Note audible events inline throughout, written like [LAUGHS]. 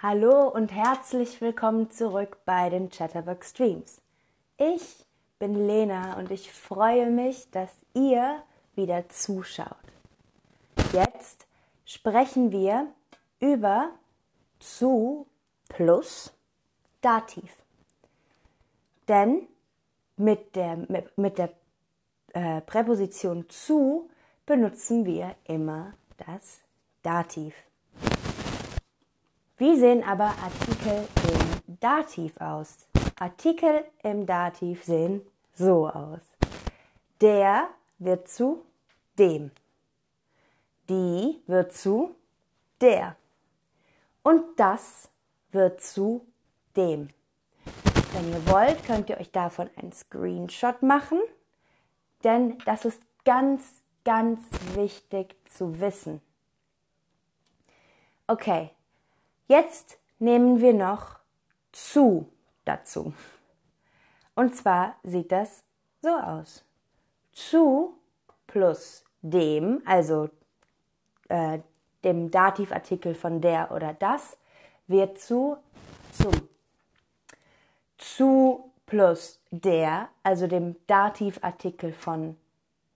Hallo und herzlich willkommen zurück bei den Chatterbug Streams. Ich bin Lena und ich freue mich, dass ihr wieder zuschaut. Jetzt sprechen wir über zu plus Dativ. Denn mit der, mit, mit der äh, Präposition zu benutzen wir immer das Dativ. Wie sehen aber Artikel im Dativ aus? Artikel im Dativ sehen so aus. Der wird zu dem. Die wird zu der. Und das wird zu dem. Wenn ihr wollt, könnt ihr euch davon einen Screenshot machen, denn das ist ganz, ganz wichtig zu wissen. Okay, Jetzt nehmen wir noch zu dazu. Und zwar sieht das so aus. Zu plus dem, also äh, dem Dativartikel von der oder das, wird zu zum. Zu plus der, also dem Dativartikel von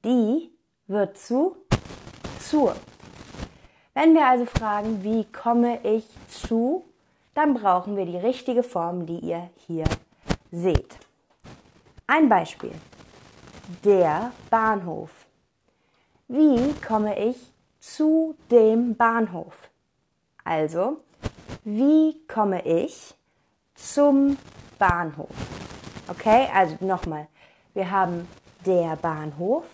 die, wird zu zur. Wenn wir also fragen, wie komme ich zu, dann brauchen wir die richtige Form, die ihr hier seht. Ein Beispiel. Der Bahnhof. Wie komme ich zu dem Bahnhof? Also, wie komme ich zum Bahnhof? Okay, also nochmal. Wir haben der Bahnhof.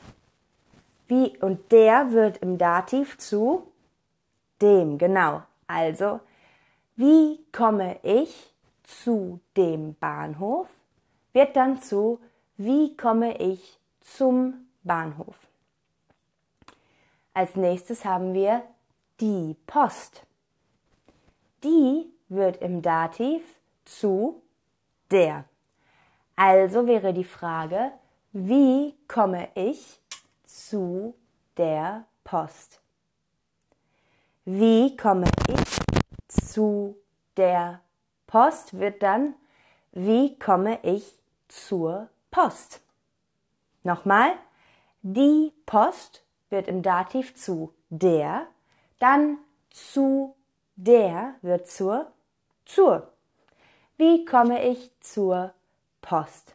Wie, und der wird im Dativ zu dem, genau. Also, wie komme ich zu dem Bahnhof? Wird dann zu, wie komme ich zum Bahnhof? Als nächstes haben wir die Post. Die wird im Dativ zu der. Also wäre die Frage, wie komme ich zu der Post? Wie komme ich zu der Post wird dann, wie komme ich zur Post? Nochmal, die Post wird im Dativ zu der, dann zu der wird zur zur. Wie komme ich zur Post?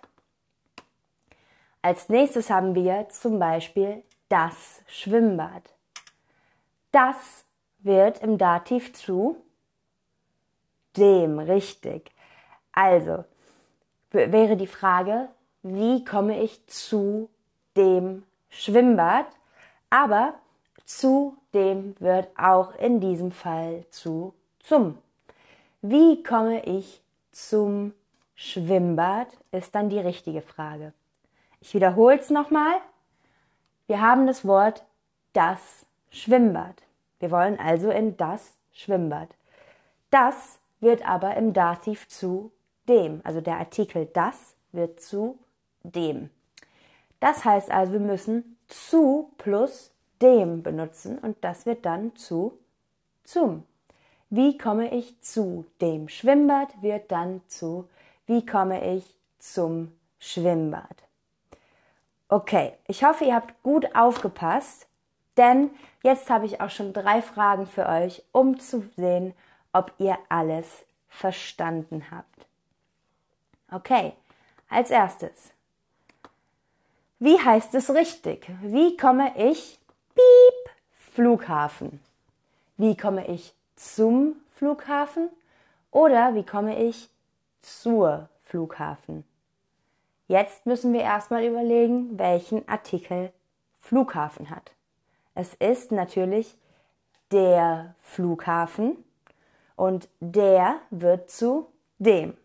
Als nächstes haben wir zum Beispiel das Schwimmbad. Das wird im Dativ zu dem, richtig. Also wäre die Frage, wie komme ich zu dem Schwimmbad? Aber zu dem wird auch in diesem Fall zu zum. Wie komme ich zum Schwimmbad? Ist dann die richtige Frage. Ich wiederhole es nochmal. Wir haben das Wort das Schwimmbad. Wir wollen also in das Schwimmbad. Das wird aber im Dativ zu dem. Also der Artikel das wird zu dem. Das heißt also, wir müssen zu plus dem benutzen und das wird dann zu zum. Wie komme ich zu dem Schwimmbad wird dann zu wie komme ich zum Schwimmbad. Okay, ich hoffe, ihr habt gut aufgepasst. Denn jetzt habe ich auch schon drei Fragen für euch, um zu sehen, ob ihr alles verstanden habt. Okay, als erstes. Wie heißt es richtig? Wie komme ich, piep, Flughafen? Wie komme ich zum Flughafen? Oder wie komme ich zur Flughafen? Jetzt müssen wir erstmal überlegen, welchen Artikel Flughafen hat. Es ist natürlich der Flughafen und der wird zu dem.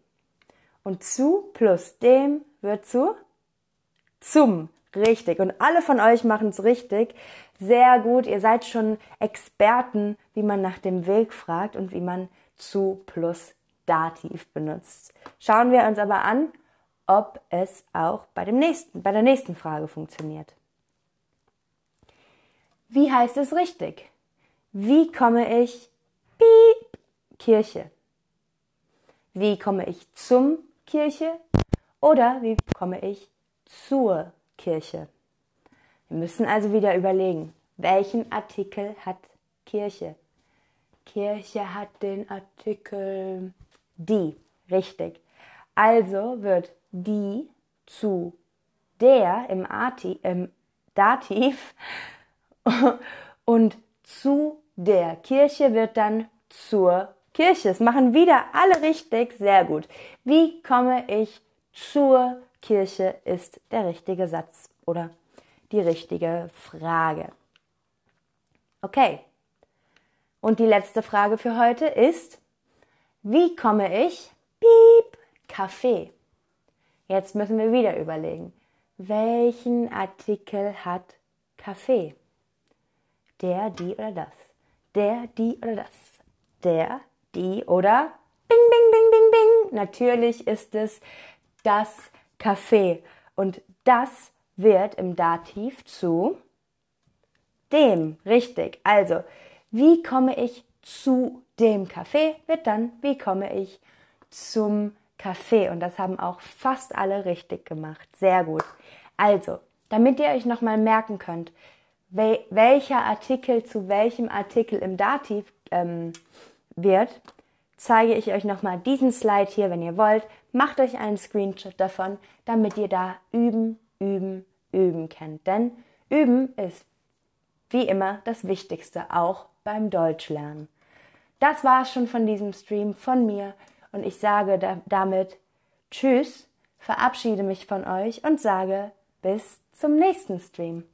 Und zu plus dem wird zu zum. Richtig. Und alle von euch machen es richtig. Sehr gut. Ihr seid schon Experten, wie man nach dem Weg fragt und wie man zu plus Dativ benutzt. Schauen wir uns aber an, ob es auch bei dem nächsten, bei der nächsten Frage funktioniert. Wie heißt es richtig? Wie komme ich piep, Kirche? Wie komme ich zum Kirche oder wie komme ich zur Kirche? Wir müssen also wieder überlegen, welchen Artikel hat Kirche? Kirche hat den Artikel die. Richtig. Also wird die zu der im, Ati, im Dativ [LAUGHS] und zu der Kirche wird dann zur Kirche. Es machen wieder alle richtig. Sehr gut. Wie komme ich zur Kirche ist der richtige Satz oder die richtige Frage. Okay. Und die letzte Frage für heute ist, wie komme ich, piep, Kaffee? Jetzt müssen wir wieder überlegen, welchen Artikel hat Kaffee? Der, die oder das? Der, die oder das? Der, die oder bing, bing, bing, bing, bing. Natürlich ist es das Kaffee. Und das wird im Dativ zu dem. Richtig. Also, wie komme ich zu dem Kaffee? Wird dann, wie komme ich zum Kaffee? Und das haben auch fast alle richtig gemacht. Sehr gut. Also, damit ihr euch nochmal merken könnt, wel welcher Artikel zu welchem Artikel im Dativ ähm, wird, zeige ich euch nochmal diesen Slide hier, wenn ihr wollt. Macht euch einen Screenshot davon, damit ihr da üben, üben, üben könnt. Denn üben ist wie immer das Wichtigste, auch beim Deutschlernen. Das war es schon von diesem Stream von mir und ich sage da damit Tschüss, verabschiede mich von euch und sage bis zum nächsten Stream.